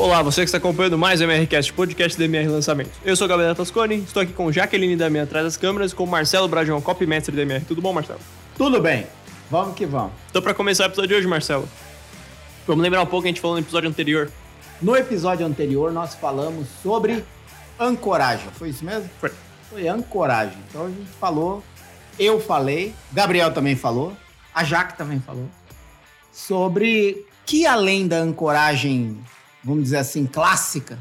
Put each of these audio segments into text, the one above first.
Olá, você que está acompanhando mais o MRCast, podcast do MR Lançamento. Eu sou o Gabriel Tasconi, estou aqui com Jaqueline Damian atrás das câmeras com Marcelo Brajão, copymestre do MR. Tudo bom, Marcelo? Tudo bem, vamos que vamos. Então, para começar o episódio de hoje, Marcelo, vamos lembrar um pouco que a gente falou no episódio anterior. No episódio anterior, nós falamos sobre ancoragem. Foi isso mesmo? Foi. Foi ancoragem. Então a gente falou, eu falei, Gabriel também falou, a Jaque também falou, sobre que além da ancoragem, vamos dizer assim, clássica,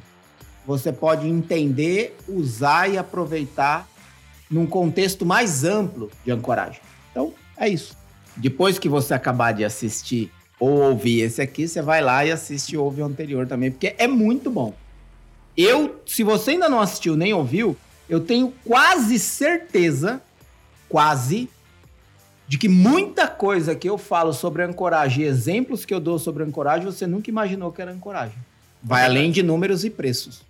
você pode entender, usar e aproveitar num contexto mais amplo de ancoragem. Então, é isso. Depois que você acabar de assistir ou ouvir esse aqui, você vai lá e assiste ouve o anterior também, porque é muito bom. Eu, se você ainda não assistiu nem ouviu, eu tenho quase certeza, quase, de que muita coisa que eu falo sobre ancoragem, exemplos que eu dou sobre ancoragem, você nunca imaginou que era ancoragem. Vai além de números e preços.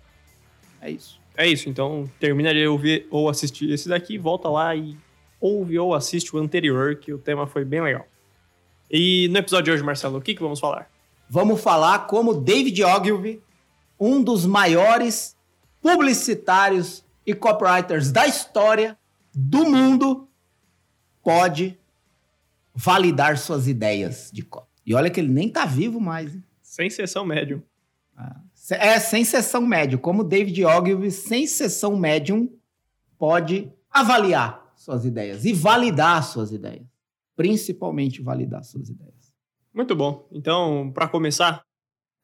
É isso. É isso, então termina de ouvir ou assistir esse daqui, volta lá e ouve ou assiste o anterior, que o tema foi bem legal. E no episódio de hoje, Marcelo, o que, que vamos falar? Vamos falar como David Ogilvy, um dos maiores publicitários e copywriters da história do mundo, pode validar suas ideias de copy. E olha que ele nem tá vivo mais. Hein? Sem sessão médium. É, sem sessão médium. Como David Ogilvy, sem sessão médium, pode avaliar suas ideias e validar suas ideias. Principalmente validar suas ideias. Muito bom. Então, para começar,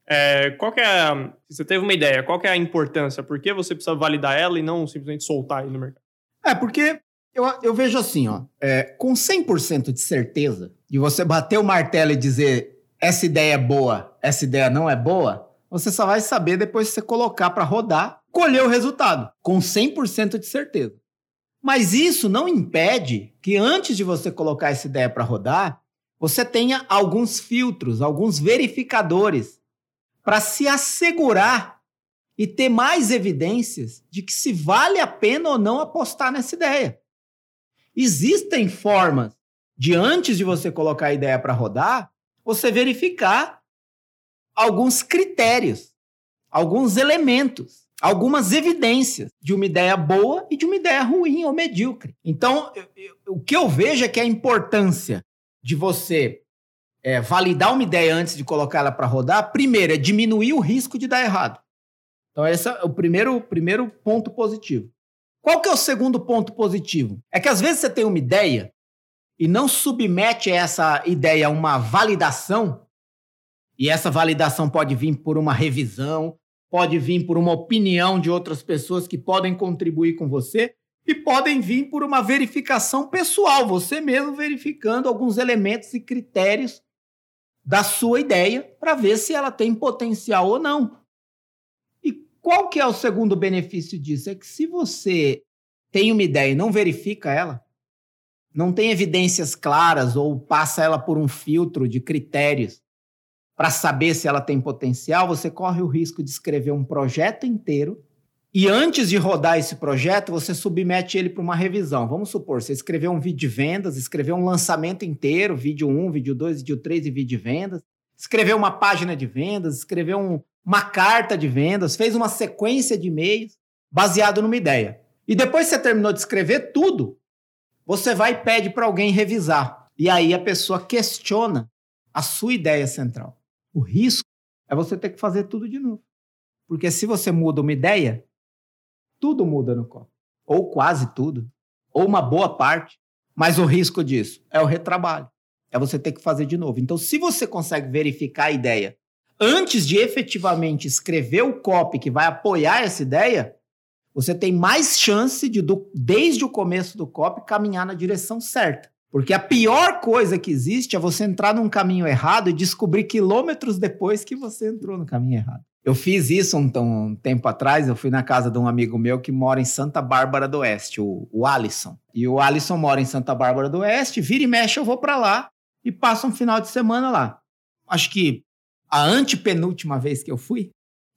é, qual que é a, você teve uma ideia, qual que é a importância? Por que você precisa validar ela e não simplesmente soltar aí no mercado? É, porque eu, eu vejo assim, ó, é, com 100% de certeza de você bater o martelo e dizer essa ideia é boa, essa ideia não é boa, você só vai saber depois que você colocar para rodar, colher o resultado, com 100% de certeza. Mas isso não impede que antes de você colocar essa ideia para rodar, você tenha alguns filtros, alguns verificadores para se assegurar e ter mais evidências de que se vale a pena ou não apostar nessa ideia. Existem formas de antes de você colocar a ideia para rodar, você verificar alguns critérios, alguns elementos, algumas evidências de uma ideia boa e de uma ideia ruim ou medíocre. Então, eu, eu, o que eu vejo é que a importância de você é, validar uma ideia antes de colocá-la para rodar, primeiro é diminuir o risco de dar errado. Então, esse é o primeiro, primeiro ponto positivo. Qual que é o segundo ponto positivo? É que às vezes você tem uma ideia e não submete essa ideia a uma validação, e essa validação pode vir por uma revisão, pode vir por uma opinião de outras pessoas que podem contribuir com você, e podem vir por uma verificação pessoal, você mesmo verificando alguns elementos e critérios da sua ideia para ver se ela tem potencial ou não. Qual que é o segundo benefício disso? É que se você tem uma ideia e não verifica ela, não tem evidências claras ou passa ela por um filtro de critérios para saber se ela tem potencial, você corre o risco de escrever um projeto inteiro e antes de rodar esse projeto, você submete ele para uma revisão. Vamos supor, você escreveu um vídeo de vendas, escreveu um lançamento inteiro, vídeo 1, vídeo 2, vídeo 3 e vídeo de vendas, escreveu uma página de vendas, escreveu um, uma carta de vendas, fez uma sequência de e-mails baseado numa ideia. E depois que você terminou de escrever tudo, você vai e pede para alguém revisar. E aí a pessoa questiona a sua ideia central. O risco é você ter que fazer tudo de novo. Porque se você muda uma ideia, tudo muda no copo. Ou quase tudo. Ou uma boa parte. Mas o risco disso é o retrabalho. É você ter que fazer de novo. Então, se você consegue verificar a ideia antes de efetivamente escrever o copy que vai apoiar essa ideia, você tem mais chance de, do, desde o começo do copy, caminhar na direção certa. Porque a pior coisa que existe é você entrar num caminho errado e descobrir quilômetros depois que você entrou no caminho errado. Eu fiz isso um, um tempo atrás, eu fui na casa de um amigo meu que mora em Santa Bárbara do Oeste, o, o Alisson. E o Alisson mora em Santa Bárbara do Oeste, vira e mexe, eu vou para lá e passo um final de semana lá. Acho que a antepenúltima vez que eu fui,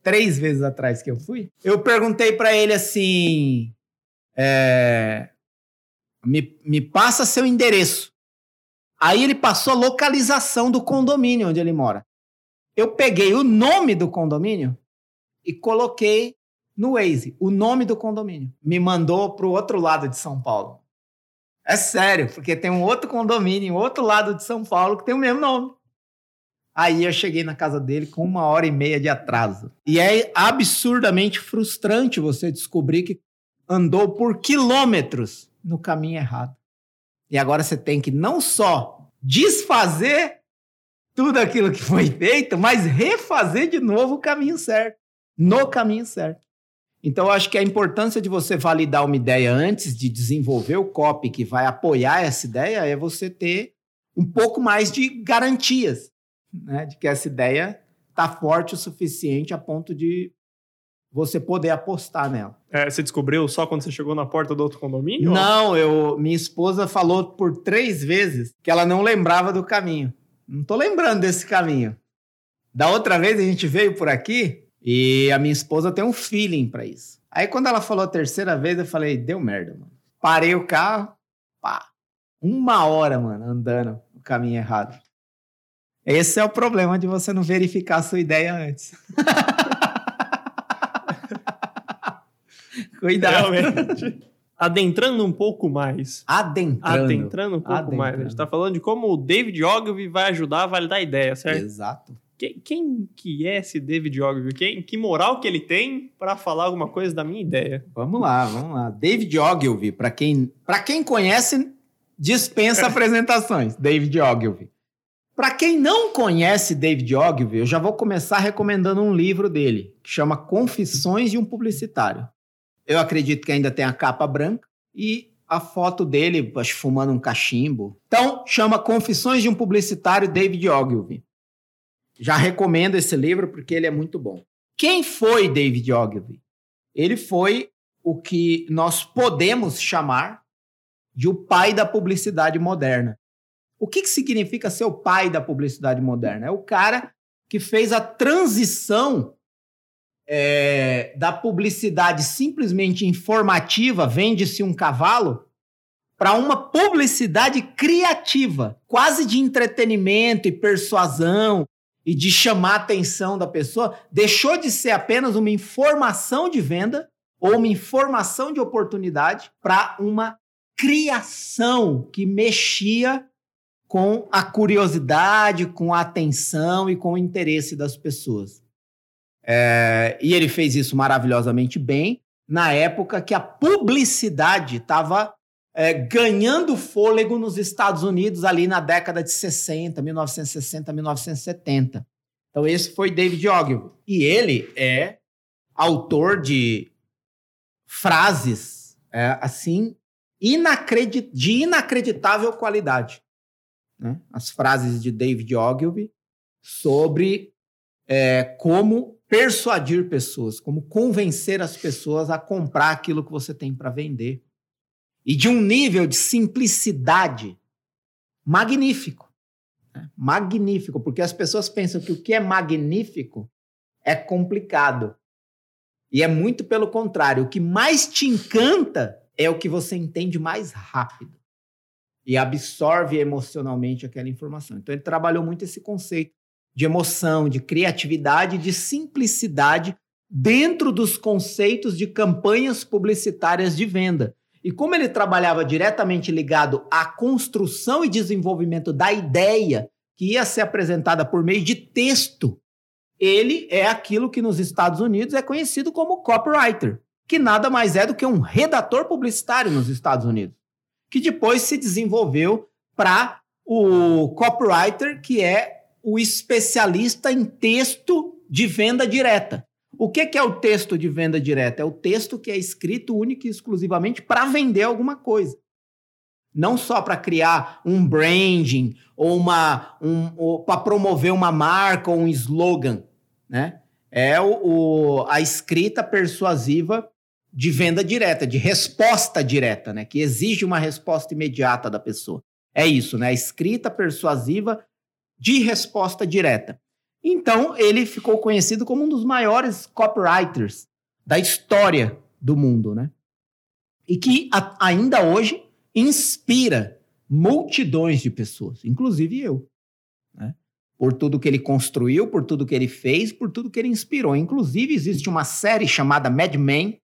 três vezes atrás que eu fui, eu perguntei para ele assim: é, me, me passa seu endereço. Aí ele passou a localização do condomínio onde ele mora. Eu peguei o nome do condomínio e coloquei no Waze o nome do condomínio. Me mandou para o outro lado de São Paulo. É sério, porque tem um outro condomínio em outro lado de São Paulo que tem o mesmo nome. Aí eu cheguei na casa dele com uma hora e meia de atraso. E é absurdamente frustrante você descobrir que andou por quilômetros no caminho errado. E agora você tem que não só desfazer tudo aquilo que foi feito, mas refazer de novo o caminho certo, no caminho certo. Então, eu acho que a importância de você validar uma ideia antes de desenvolver o copy que vai apoiar essa ideia é você ter um pouco mais de garantias, né, de que essa ideia está forte o suficiente a ponto de você poder apostar nela. É, você descobriu só quando você chegou na porta do outro condomínio? Não, eu, minha esposa falou por três vezes que ela não lembrava do caminho. Não tô lembrando desse caminho. Da outra vez a gente veio por aqui e a minha esposa tem um feeling para isso. Aí quando ela falou a terceira vez, eu falei, deu merda, mano. Parei o carro, pá. Uma hora, mano, andando no caminho errado. Esse é o problema de você não verificar a sua ideia antes. Cuidado. Realmente. Adentrando um pouco mais. Adentrando. Adentrando um pouco Adentrando. mais. A gente tá falando de como o David Ogilvy vai ajudar a validar a ideia, certo? Exato. Quem, quem que é esse David Ogilvy? Quem, que moral que ele tem para falar alguma coisa da minha ideia? Vamos lá, vamos lá. David Ogilvy, para quem, pra quem conhece, dispensa apresentações. David Ogilvy. Para quem não conhece David Ogilvy, eu já vou começar recomendando um livro dele, que chama Confissões de um Publicitário. Eu acredito que ainda tem a capa branca e a foto dele, acho, fumando um cachimbo. Então, chama Confissões de um Publicitário, David Ogilvy. Já recomendo esse livro porque ele é muito bom. Quem foi David Ogilvy? Ele foi o que nós podemos chamar de o pai da publicidade moderna. O que, que significa ser o pai da publicidade moderna? É o cara que fez a transição é, da publicidade simplesmente informativa, vende-se um cavalo, para uma publicidade criativa, quase de entretenimento e persuasão e de chamar a atenção da pessoa. Deixou de ser apenas uma informação de venda ou uma informação de oportunidade para uma criação que mexia com a curiosidade, com a atenção e com o interesse das pessoas. É, e ele fez isso maravilhosamente bem na época que a publicidade estava é, ganhando fôlego nos Estados Unidos ali na década de 60, 1960, 1970. Então esse foi David Ogilvy. E ele é autor de frases é, assim inacredit de inacreditável qualidade. Né? As frases de David Ogilvy sobre é, como persuadir pessoas, como convencer as pessoas a comprar aquilo que você tem para vender. E de um nível de simplicidade magnífico. né? Magnífico, porque as pessoas pensam que o que é magnífico é complicado. E é muito pelo contrário. O que mais te encanta é o que você entende mais rápido e absorve emocionalmente aquela informação. Então ele trabalhou muito esse conceito de emoção, de criatividade, de simplicidade dentro dos conceitos de campanhas publicitárias de venda. E como ele trabalhava diretamente ligado à construção e desenvolvimento da ideia que ia ser apresentada por meio de texto, ele é aquilo que nos Estados Unidos é conhecido como copywriter, que nada mais é do que um redator publicitário nos Estados Unidos, que depois se desenvolveu para o copywriter, que é o especialista em texto de venda direta. O que, que é o texto de venda direta? É o texto que é escrito única e exclusivamente para vender alguma coisa. Não só para criar um branding ou uma um, ou para promover uma marca ou um slogan, né? É o, o, a escrita persuasiva de venda direta, de resposta direta, né? Que exige uma resposta imediata da pessoa. É isso, né? A escrita persuasiva de resposta direta. Então, ele ficou conhecido como um dos maiores copywriters da história do mundo, né? E que a, ainda hoje inspira multidões de pessoas, inclusive eu. Né? por tudo que ele construiu, por tudo que ele fez, por tudo que ele inspirou. Inclusive, existe uma série chamada Mad Men.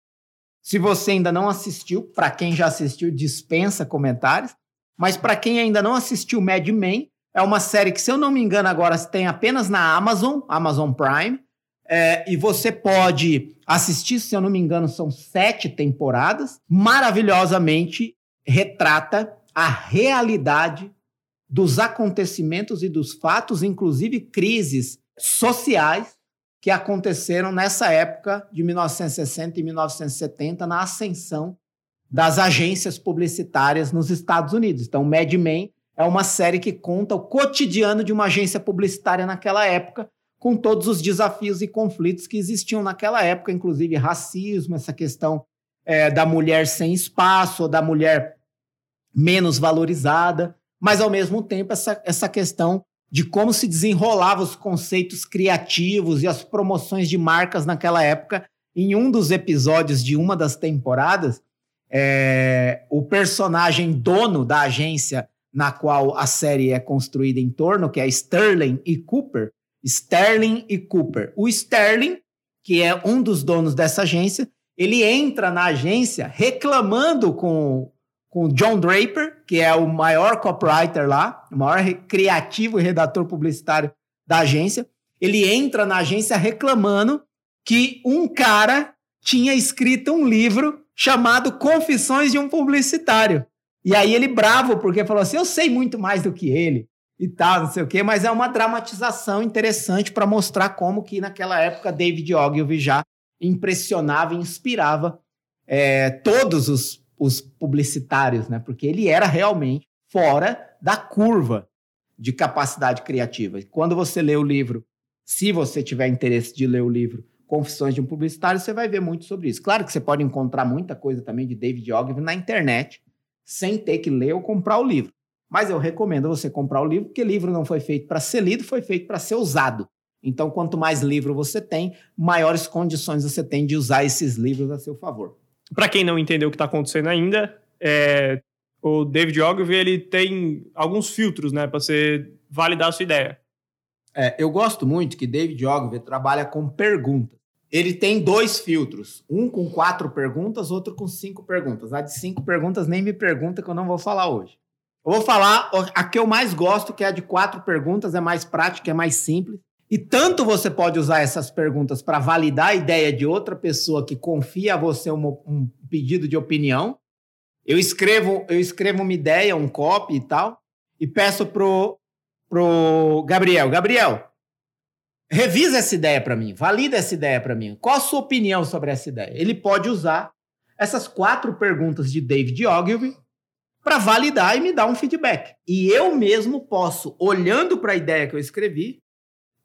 Se você ainda não assistiu, para quem já assistiu, dispensa comentários. Mas para quem ainda não assistiu Mad Men, é uma série que, se eu não me engano, agora tem apenas na Amazon, Amazon Prime. É, e você pode assistir, se eu não me engano, são sete temporadas. Maravilhosamente retrata a realidade dos acontecimentos e dos fatos, inclusive crises sociais que aconteceram nessa época de 1960 e 1970 na ascensão das agências publicitárias nos Estados Unidos. Então, Mad Men é uma série que conta o cotidiano de uma agência publicitária naquela época, com todos os desafios e conflitos que existiam naquela época, inclusive racismo, essa questão é, da mulher sem espaço, ou da mulher menos valorizada mas ao mesmo tempo essa, essa questão de como se desenrolavam os conceitos criativos e as promoções de marcas naquela época. Em um dos episódios de uma das temporadas, é, o personagem dono da agência na qual a série é construída em torno, que é Sterling e Cooper, Sterling e Cooper. O Sterling, que é um dos donos dessa agência, ele entra na agência reclamando com com John Draper, que é o maior copywriter lá, o maior criativo e redator publicitário da agência. Ele entra na agência reclamando que um cara tinha escrito um livro chamado Confissões de um Publicitário. E aí ele bravo, porque falou assim: eu sei muito mais do que ele e tal, não sei o quê, mas é uma dramatização interessante para mostrar como que naquela época David Ogilvy já impressionava e inspirava é, todos os os publicitários, né? Porque ele era realmente fora da curva de capacidade criativa. Quando você lê o livro, se você tiver interesse de ler o livro Confissões de um Publicitário, você vai ver muito sobre isso. Claro que você pode encontrar muita coisa também de David Ogilvy na internet, sem ter que ler ou comprar o livro. Mas eu recomendo você comprar o livro, porque livro não foi feito para ser lido, foi feito para ser usado. Então, quanto mais livro você tem, maiores condições você tem de usar esses livros a seu favor. Para quem não entendeu o que está acontecendo ainda, é, o David Ogilvy ele tem alguns filtros, né, para você validar a sua ideia. É, eu gosto muito que David Ogilvy trabalha com perguntas. Ele tem dois filtros, um com quatro perguntas, outro com cinco perguntas. A de cinco perguntas nem me pergunta que eu não vou falar hoje. Eu vou falar a que eu mais gosto, que é a de quatro perguntas, é mais prática, é mais simples. E tanto você pode usar essas perguntas para validar a ideia de outra pessoa que confia a você um, um pedido de opinião. Eu escrevo, eu escrevo uma ideia, um copy e tal, e peço pro, pro Gabriel, Gabriel, revisa essa ideia para mim, valida essa ideia para mim. Qual a sua opinião sobre essa ideia? Ele pode usar essas quatro perguntas de David Ogilvy para validar e me dar um feedback. E eu mesmo posso, olhando para a ideia que eu escrevi,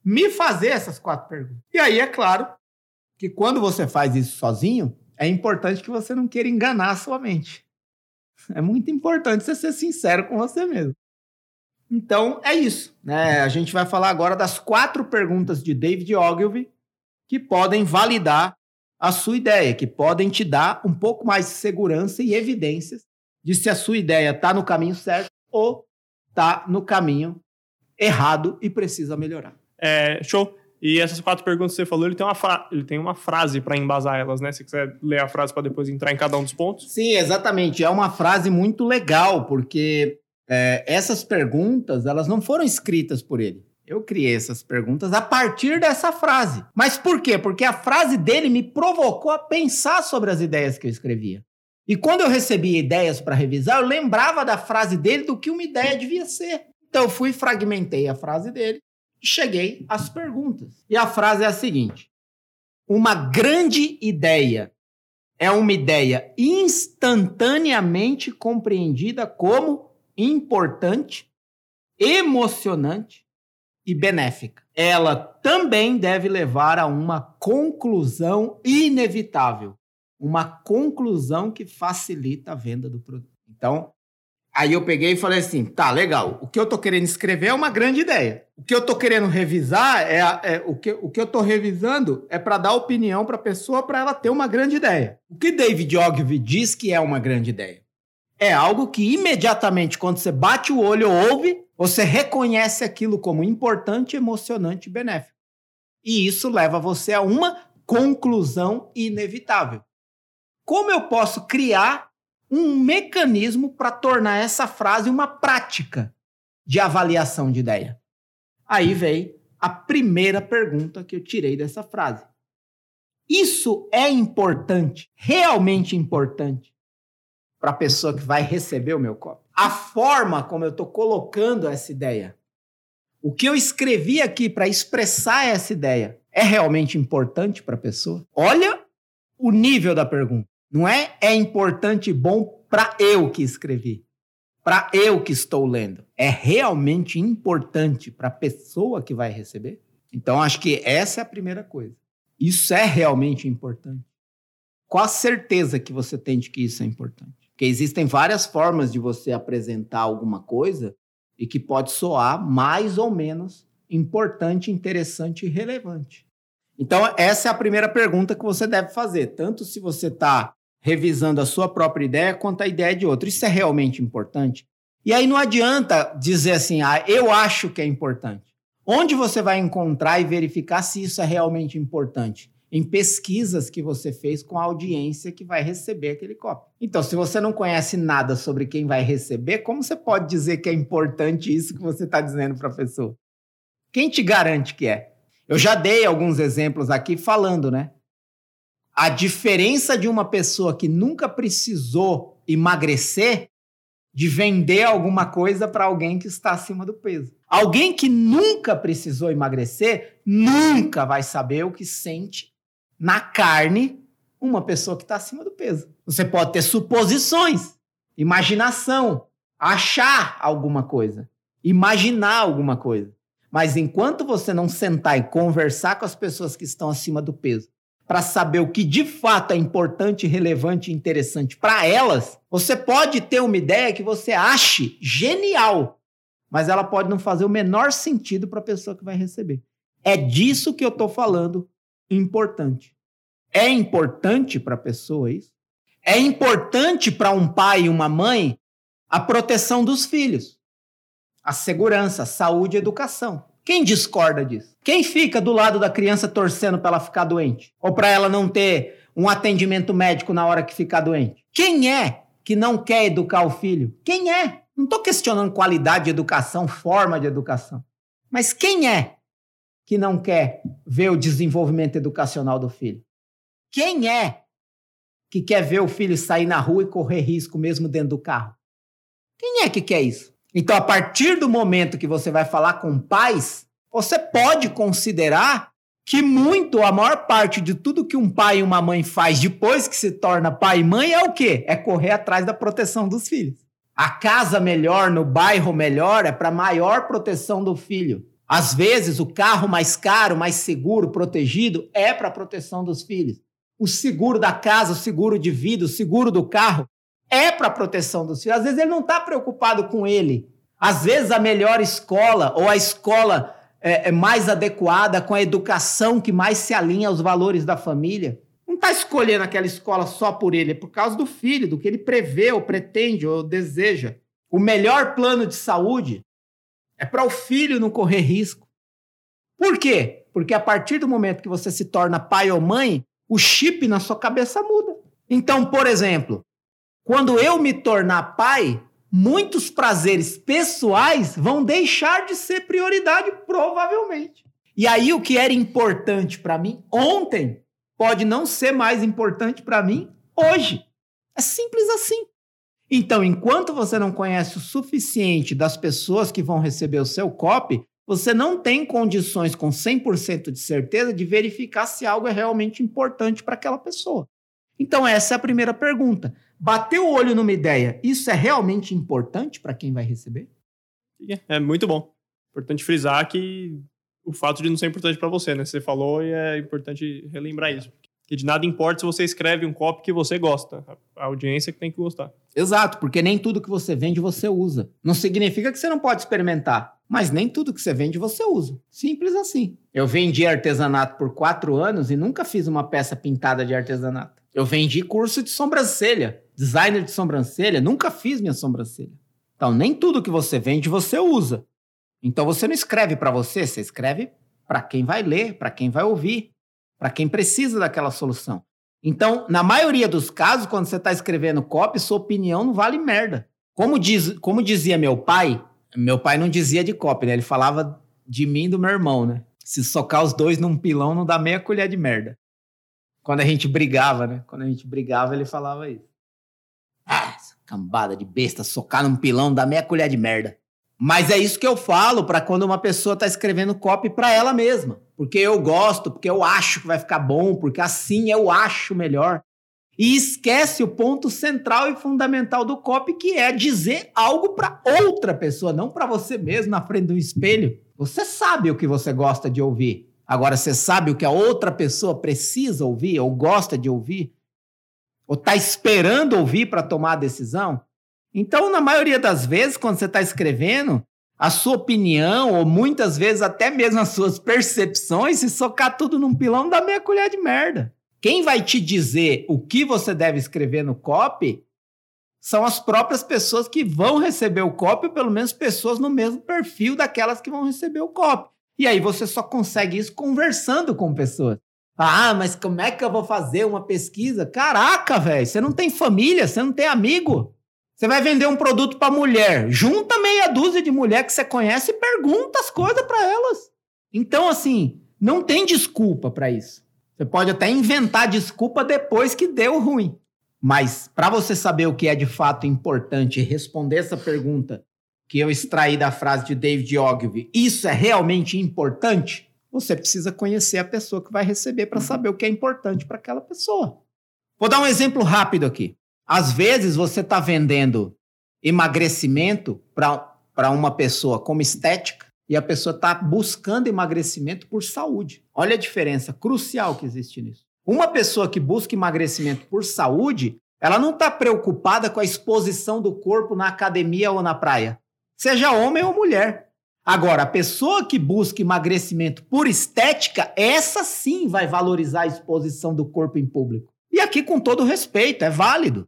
me fazer essas quatro perguntas. E aí, é claro que quando você faz isso sozinho, é importante que você não queira enganar a sua mente. É muito importante você ser sincero com você mesmo. Então, é isso. Né? A gente vai falar agora das quatro perguntas de David Ogilvy que podem validar a sua ideia, que podem te dar um pouco mais de segurança e evidências de se a sua ideia está no caminho certo ou está no caminho errado e precisa melhorar. É, show. E essas quatro perguntas que você falou, ele tem uma, ele tem uma frase para embasar elas, né? Se você quiser ler a frase para depois entrar em cada um dos pontos. Sim, exatamente. É uma frase muito legal, porque é, essas perguntas, elas não foram escritas por ele. Eu criei essas perguntas a partir dessa frase. Mas por quê? Porque a frase dele me provocou a pensar sobre as ideias que eu escrevia. E quando eu recebia ideias para revisar, eu lembrava da frase dele do que uma ideia devia ser. Então eu fui fragmentei a frase dele cheguei às perguntas. E a frase é a seguinte: Uma grande ideia é uma ideia instantaneamente compreendida como importante, emocionante e benéfica. Ela também deve levar a uma conclusão inevitável, uma conclusão que facilita a venda do produto. Então, Aí eu peguei e falei assim: tá, legal. O que eu tô querendo escrever é uma grande ideia. O que eu tô querendo revisar é, é o, que, o que eu tô revisando é para dar opinião para a pessoa para ela ter uma grande ideia. O que David Ogilvy diz que é uma grande ideia? É algo que imediatamente, quando você bate o olho ou ouve, você reconhece aquilo como importante, emocionante e benéfico. E isso leva você a uma conclusão inevitável. Como eu posso criar um mecanismo para tornar essa frase uma prática de avaliação de ideia? Aí vem a primeira pergunta que eu tirei dessa frase. Isso é importante, realmente importante, para a pessoa que vai receber o meu copo? A forma como eu estou colocando essa ideia, o que eu escrevi aqui para expressar essa ideia, é realmente importante para a pessoa? Olha o nível da pergunta. Não é é importante e bom para eu que escrevi, para eu que estou lendo. É realmente importante para a pessoa que vai receber? Então, acho que essa é a primeira coisa. Isso é realmente importante? Qual a certeza que você tem de que isso é importante? Porque existem várias formas de você apresentar alguma coisa e que pode soar mais ou menos importante, interessante e relevante. Então, essa é a primeira pergunta que você deve fazer, tanto se você está revisando a sua própria ideia quanto a ideia de outro. Isso é realmente importante? E aí não adianta dizer assim, ah, eu acho que é importante. Onde você vai encontrar e verificar se isso é realmente importante? Em pesquisas que você fez com a audiência que vai receber aquele copo. Então, se você não conhece nada sobre quem vai receber, como você pode dizer que é importante isso que você está dizendo para a pessoa? Quem te garante que é? Eu já dei alguns exemplos aqui falando, né? A diferença de uma pessoa que nunca precisou emagrecer de vender alguma coisa para alguém que está acima do peso. Alguém que nunca precisou emagrecer nunca vai saber o que sente na carne uma pessoa que está acima do peso. Você pode ter suposições, imaginação, achar alguma coisa, imaginar alguma coisa. Mas enquanto você não sentar e conversar com as pessoas que estão acima do peso, para saber o que de fato é importante, relevante e interessante para elas, você pode ter uma ideia que você ache genial, mas ela pode não fazer o menor sentido para a pessoa que vai receber. É disso que eu estou falando importante. É importante para a pessoa isso? É importante para um pai e uma mãe a proteção dos filhos, a segurança, a saúde e educação. Quem discorda disso? Quem fica do lado da criança torcendo para ela ficar doente? Ou para ela não ter um atendimento médico na hora que ficar doente? Quem é que não quer educar o filho? Quem é? Não estou questionando qualidade de educação, forma de educação. Mas quem é que não quer ver o desenvolvimento educacional do filho? Quem é que quer ver o filho sair na rua e correr risco mesmo dentro do carro? Quem é que quer isso? Então, a partir do momento que você vai falar com pais, você pode considerar que muito, a maior parte de tudo que um pai e uma mãe faz depois que se torna pai e mãe é o quê? É correr atrás da proteção dos filhos. A casa melhor, no bairro melhor, é para maior proteção do filho. Às vezes, o carro mais caro, mais seguro, protegido, é para proteção dos filhos. O seguro da casa, o seguro de vida, o seguro do carro, é para proteção dos filhos. Às vezes, ele não está preocupado com ele. Às vezes, a melhor escola ou a escola é, é mais adequada com a educação que mais se alinha aos valores da família não está escolhendo aquela escola só por ele, é por causa do filho, do que ele prevê, ou pretende, ou deseja. O melhor plano de saúde é para o filho não correr risco. Por quê? Porque a partir do momento que você se torna pai ou mãe, o chip na sua cabeça muda. Então, por exemplo, quando eu me tornar pai, muitos prazeres pessoais vão deixar de ser prioridade, provavelmente. E aí, o que era importante para mim ontem pode não ser mais importante para mim hoje. É simples assim. Então, enquanto você não conhece o suficiente das pessoas que vão receber o seu copy, você não tem condições com 100% de certeza de verificar se algo é realmente importante para aquela pessoa. Então, essa é a primeira pergunta. Bateu o olho numa ideia, isso é realmente importante para quem vai receber? É muito bom. Importante frisar que o fato de não ser importante para você, né? Você falou e é importante relembrar isso. Que de nada importa se você escreve um copy que você gosta. A audiência que tem que gostar. Exato, porque nem tudo que você vende você usa. Não significa que você não pode experimentar, mas nem tudo que você vende você usa. Simples assim. Eu vendi artesanato por quatro anos e nunca fiz uma peça pintada de artesanato. Eu vendi curso de sobrancelha designer de sobrancelha, nunca fiz minha sobrancelha. Então, nem tudo que você vende você usa. Então, você não escreve para você, você escreve para quem vai ler, para quem vai ouvir, para quem precisa daquela solução. Então, na maioria dos casos, quando você está escrevendo copy, sua opinião não vale merda. Como, diz, como dizia meu pai, meu pai não dizia de copy, né? Ele falava de mim e do meu irmão, né? Se socar os dois num pilão, não dá meia colher de merda. Quando a gente brigava, né? Quando a gente brigava, ele falava isso. Ah, essa cambada de besta, socar num pilão, dá meia colher de merda. Mas é isso que eu falo para quando uma pessoa está escrevendo copy para ela mesma. Porque eu gosto, porque eu acho que vai ficar bom, porque assim eu acho melhor. E esquece o ponto central e fundamental do copy, que é dizer algo para outra pessoa, não para você mesmo na frente do espelho. Você sabe o que você gosta de ouvir. Agora, você sabe o que a outra pessoa precisa ouvir ou gosta de ouvir? Ou está esperando ouvir para tomar a decisão? Então, na maioria das vezes, quando você está escrevendo, a sua opinião, ou muitas vezes até mesmo as suas percepções, se socar tudo num pilão, dá meia colher de merda. Quem vai te dizer o que você deve escrever no copy são as próprias pessoas que vão receber o copy, ou pelo menos pessoas no mesmo perfil daquelas que vão receber o copy. E aí você só consegue isso conversando com pessoas. Ah, mas como é que eu vou fazer uma pesquisa? Caraca, velho, você não tem família, você não tem amigo. Você vai vender um produto para mulher, junta meia dúzia de mulher que você conhece e pergunta as coisas para elas. Então, assim, não tem desculpa para isso. Você pode até inventar desculpa depois que deu ruim. Mas para você saber o que é de fato importante responder essa pergunta que eu extraí da frase de David Ogilvy, isso é realmente importante? Você precisa conhecer a pessoa que vai receber para saber o que é importante para aquela pessoa. Vou dar um exemplo rápido aqui. Às vezes você está vendendo emagrecimento para uma pessoa como estética e a pessoa está buscando emagrecimento por saúde. Olha a diferença crucial que existe nisso. Uma pessoa que busca emagrecimento por saúde, ela não está preocupada com a exposição do corpo na academia ou na praia, seja homem ou mulher. Agora, a pessoa que busca emagrecimento por estética, essa sim vai valorizar a exposição do corpo em público. E aqui, com todo respeito, é válido.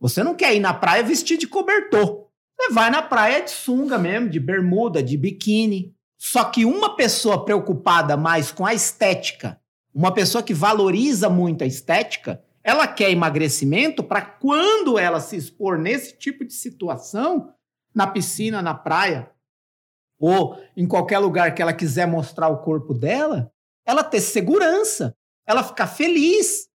Você não quer ir na praia vestir de cobertor. Você vai na praia de sunga mesmo, de bermuda, de biquíni. Só que uma pessoa preocupada mais com a estética, uma pessoa que valoriza muito a estética, ela quer emagrecimento para quando ela se expor nesse tipo de situação, na piscina, na praia, ou em qualquer lugar que ela quiser mostrar o corpo dela, ela ter segurança, ela ficar feliz,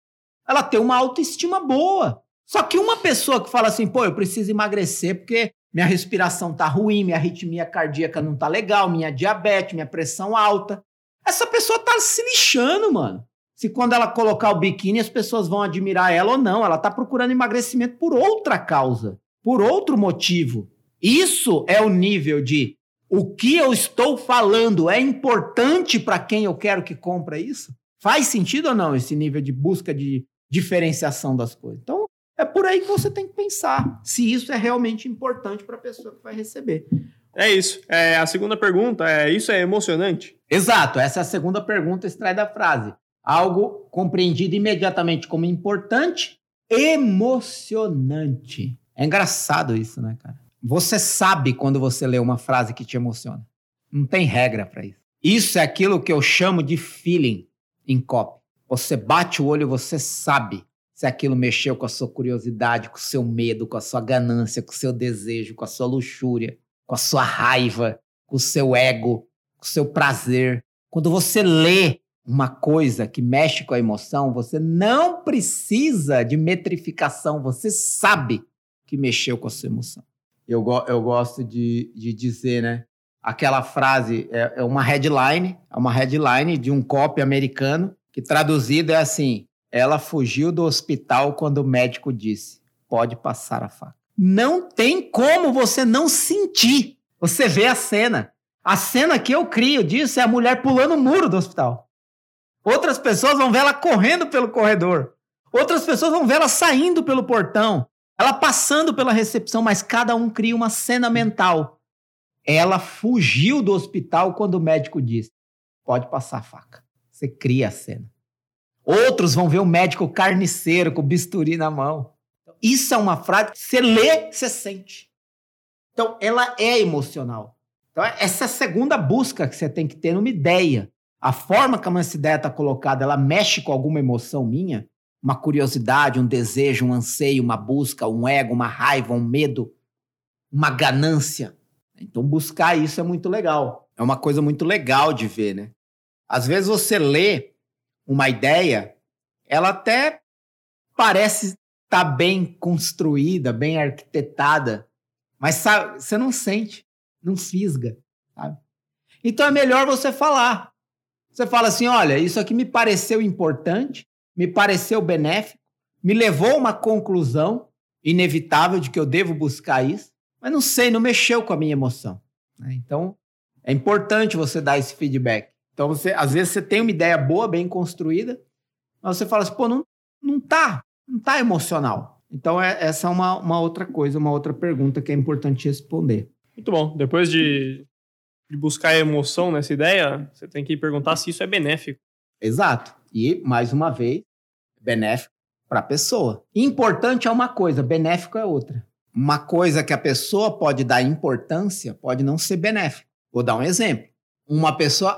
ela ter uma autoestima boa. Só que uma pessoa que fala assim, pô, eu preciso emagrecer porque minha respiração tá ruim, minha arritmia cardíaca não tá legal, minha diabetes, minha pressão alta. Essa pessoa tá se lixando, mano. Se quando ela colocar o biquíni as pessoas vão admirar ela ou não, ela tá procurando emagrecimento por outra causa, por outro motivo. Isso é o nível de o que eu estou falando é importante para quem eu quero que compre isso? Faz sentido ou não esse nível de busca de diferenciação das coisas? Então, é por aí que você tem que pensar se isso é realmente importante para a pessoa que vai receber. É isso. É, a segunda pergunta é: isso é emocionante? Exato, essa é a segunda pergunta extrai da frase. Algo compreendido imediatamente como importante, emocionante. É engraçado isso, né, cara? Você sabe quando você lê uma frase que te emociona. Não tem regra para isso. Isso é aquilo que eu chamo de feeling em copy. Você bate o olho, você sabe se aquilo mexeu com a sua curiosidade, com o seu medo, com a sua ganância, com o seu desejo, com a sua luxúria, com a sua raiva, com o seu ego, com o seu prazer. Quando você lê uma coisa que mexe com a emoção, você não precisa de metrificação, você sabe que mexeu com a sua emoção. Eu, go eu gosto de, de dizer, né? Aquela frase é, é uma headline, é uma headline de um copy americano, que traduzido é assim: ela fugiu do hospital quando o médico disse: pode passar a faca. Não tem como você não sentir. Você vê a cena. A cena que eu crio disso é a mulher pulando o muro do hospital. Outras pessoas vão ver ela correndo pelo corredor. Outras pessoas vão ver ela saindo pelo portão. Ela passando pela recepção, mas cada um cria uma cena mental. Ela fugiu do hospital quando o médico disse: pode passar a faca. Você cria a cena. Outros vão ver o médico carniceiro com bisturi na mão. isso é uma frase que você lê, você sente. Então, ela é emocional. Então, essa é a segunda busca que você tem que ter numa ideia. A forma como essa ideia está colocada, ela mexe com alguma emoção minha? Uma curiosidade, um desejo, um anseio, uma busca, um ego, uma raiva, um medo, uma ganância. Então, buscar isso é muito legal. É uma coisa muito legal de ver, né? Às vezes você lê uma ideia, ela até parece estar tá bem construída, bem arquitetada, mas sabe, você não sente, não fisga, sabe? Então é melhor você falar. Você fala assim: olha, isso aqui me pareceu importante, me pareceu benéfico, me levou a uma conclusão inevitável de que eu devo buscar isso, mas não sei, não mexeu com a minha emoção. Né? Então é importante você dar esse feedback. Então, você, às vezes, você tem uma ideia boa, bem construída, mas você fala assim, pô, não, não tá, não tá emocional. Então, é, essa é uma, uma outra coisa, uma outra pergunta que é importante responder. Muito bom. Depois de, de buscar emoção nessa ideia, você tem que perguntar se isso é benéfico. Exato. E, mais uma vez, benéfico para a pessoa. Importante é uma coisa, benéfico é outra. Uma coisa que a pessoa pode dar importância pode não ser benéfico. Vou dar um exemplo uma pessoa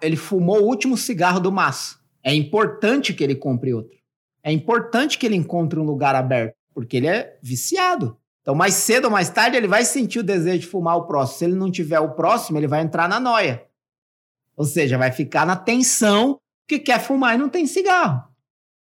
ele fumou o último cigarro do maço. É importante que ele compre outro. É importante que ele encontre um lugar aberto, porque ele é viciado. Então, mais cedo ou mais tarde, ele vai sentir o desejo de fumar o próximo. Se ele não tiver o próximo, ele vai entrar na noia. Ou seja, vai ficar na tensão que quer fumar e não tem cigarro.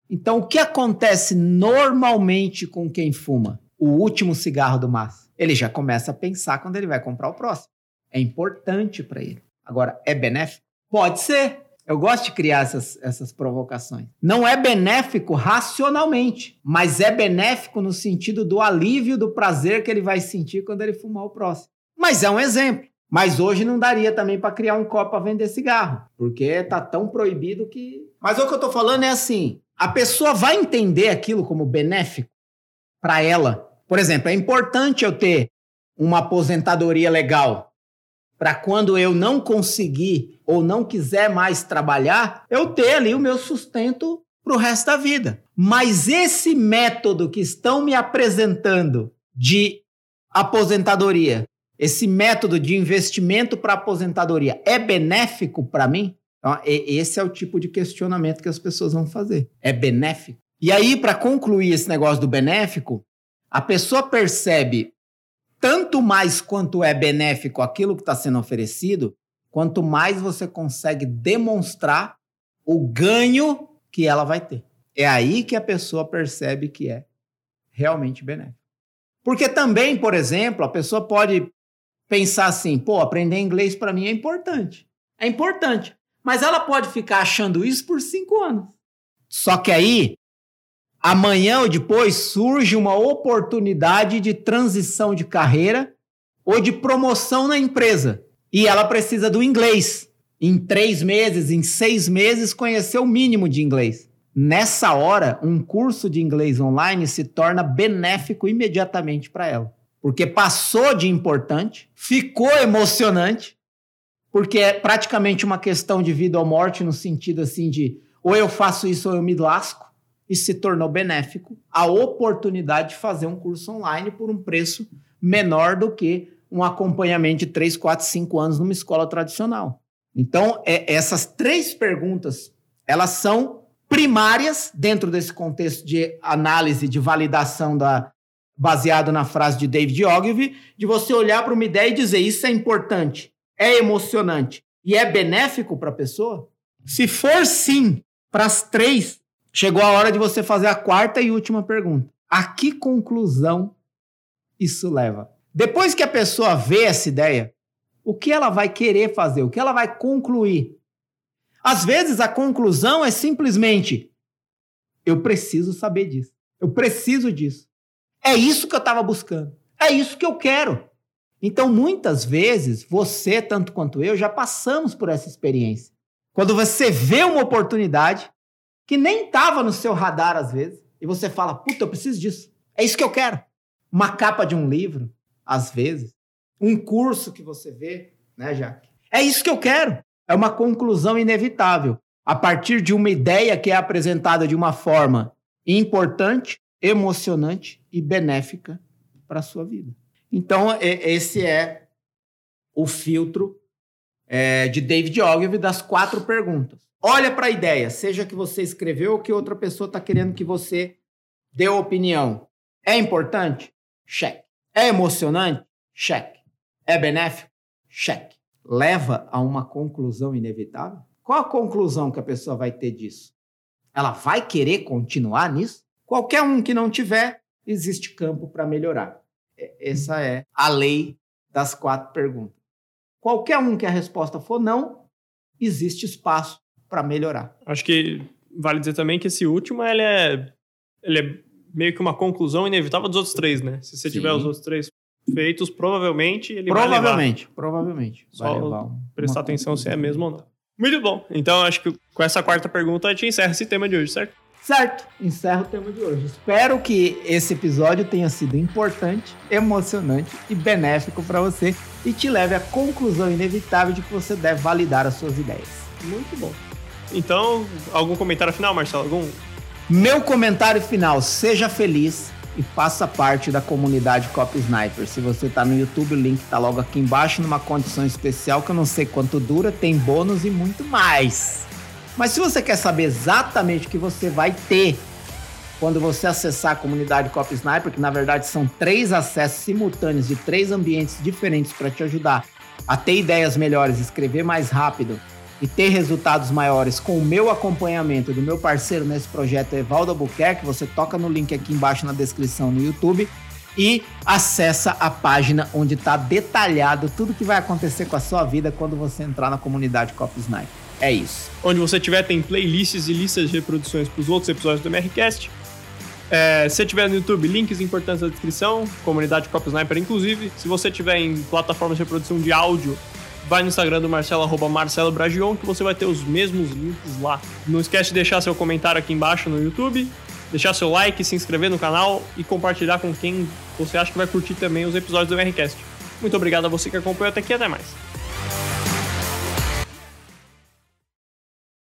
Então, o que acontece normalmente com quem fuma? O último cigarro do maço. Ele já começa a pensar quando ele vai comprar o próximo. É importante para ele. Agora, é benéfico? Pode ser. Eu gosto de criar essas, essas provocações. Não é benéfico racionalmente, mas é benéfico no sentido do alívio do prazer que ele vai sentir quando ele fumar o próximo. Mas é um exemplo. Mas hoje não daria também para criar um copo para vender cigarro, porque tá tão proibido que. Mas o que eu tô falando é assim: a pessoa vai entender aquilo como benéfico para ela. Por exemplo, é importante eu ter uma aposentadoria legal para quando eu não conseguir ou não quiser mais trabalhar, eu ter ali o meu sustento para o resto da vida. Mas esse método que estão me apresentando de aposentadoria, esse método de investimento para aposentadoria, é benéfico para mim? Então, esse é o tipo de questionamento que as pessoas vão fazer. É benéfico? E aí, para concluir esse negócio do benéfico, a pessoa percebe tanto mais quanto é benéfico aquilo que está sendo oferecido, quanto mais você consegue demonstrar o ganho que ela vai ter. É aí que a pessoa percebe que é realmente benéfico. Porque também, por exemplo, a pessoa pode pensar assim: pô, aprender inglês para mim é importante. É importante. Mas ela pode ficar achando isso por cinco anos. Só que aí amanhã ou depois surge uma oportunidade de transição de carreira ou de promoção na empresa. E ela precisa do inglês. Em três meses, em seis meses, conhecer o mínimo de inglês. Nessa hora, um curso de inglês online se torna benéfico imediatamente para ela. Porque passou de importante, ficou emocionante, porque é praticamente uma questão de vida ou morte, no sentido assim de ou eu faço isso ou eu me lasco e se tornou benéfico a oportunidade de fazer um curso online por um preço menor do que um acompanhamento de 3, 4, 5 anos numa escola tradicional. Então, é, essas três perguntas, elas são primárias dentro desse contexto de análise, de validação da baseado na frase de David Ogilvy, de você olhar para uma ideia e dizer isso é importante, é emocionante e é benéfico para a pessoa? Se for sim para as três, Chegou a hora de você fazer a quarta e última pergunta. A que conclusão isso leva? Depois que a pessoa vê essa ideia, o que ela vai querer fazer? O que ela vai concluir? Às vezes a conclusão é simplesmente: eu preciso saber disso. Eu preciso disso. É isso que eu estava buscando. É isso que eu quero. Então, muitas vezes, você, tanto quanto eu, já passamos por essa experiência. Quando você vê uma oportunidade, que nem estava no seu radar às vezes, e você fala, puta, eu preciso disso. É isso que eu quero. Uma capa de um livro, às vezes, um curso que você vê, né, Jaque? É isso que eu quero. É uma conclusão inevitável. A partir de uma ideia que é apresentada de uma forma importante, emocionante e benéfica para a sua vida. Então, esse é o filtro é, de David Ogilvy das quatro perguntas. Olha para a ideia, seja que você escreveu ou que outra pessoa está querendo que você dê opinião. É importante? Cheque. É emocionante? Cheque. É benéfico? Cheque. Leva a uma conclusão inevitável? Qual a conclusão que a pessoa vai ter disso? Ela vai querer continuar nisso? Qualquer um que não tiver, existe campo para melhorar. Essa é a lei das quatro perguntas. Qualquer um que a resposta for não, existe espaço para melhorar. Acho que vale dizer também que esse último ele é, ele é meio que uma conclusão inevitável dos outros três, né? Se você Sim. tiver os outros três feitos, provavelmente ele provavelmente, vai levar. Provavelmente, Só prestar atenção se é mesmo ou não. Muito bom. Então, acho que com essa quarta pergunta a gente encerra esse tema de hoje, certo? Certo, encerro o tema de hoje. Espero que esse episódio tenha sido importante, emocionante e benéfico para você e te leve à conclusão inevitável de que você deve validar as suas ideias. Muito bom. Então, algum comentário final, Marcelo? Algum? Meu comentário final: seja feliz e faça parte da comunidade Cop Sniper. Se você está no YouTube, o link está logo aqui embaixo numa condição especial que eu não sei quanto dura, tem bônus e muito mais. Mas se você quer saber exatamente o que você vai ter quando você acessar a comunidade Cop Sniper, que na verdade são três acessos simultâneos de três ambientes diferentes para te ajudar a ter ideias melhores, escrever mais rápido e ter resultados maiores com o meu acompanhamento do meu parceiro nesse projeto, Evaldo Albuquerque, você toca no link aqui embaixo na descrição no YouTube e acessa a página onde está detalhado tudo que vai acontecer com a sua vida quando você entrar na comunidade Cop Sniper. É isso. Onde você tiver tem playlists e listas de reproduções para os outros episódios do MRCast. É, se tiver no YouTube, links importantes na descrição, comunidade Cop Sniper inclusive. Se você tiver em plataformas de reprodução de áudio, vai no Instagram do Marcelo, arroba Marcelo Bragion, que você vai ter os mesmos links lá. Não esquece de deixar seu comentário aqui embaixo no YouTube, deixar seu like, se inscrever no canal e compartilhar com quem você acha que vai curtir também os episódios do MRCast. Muito obrigado a você que acompanhou até aqui até mais.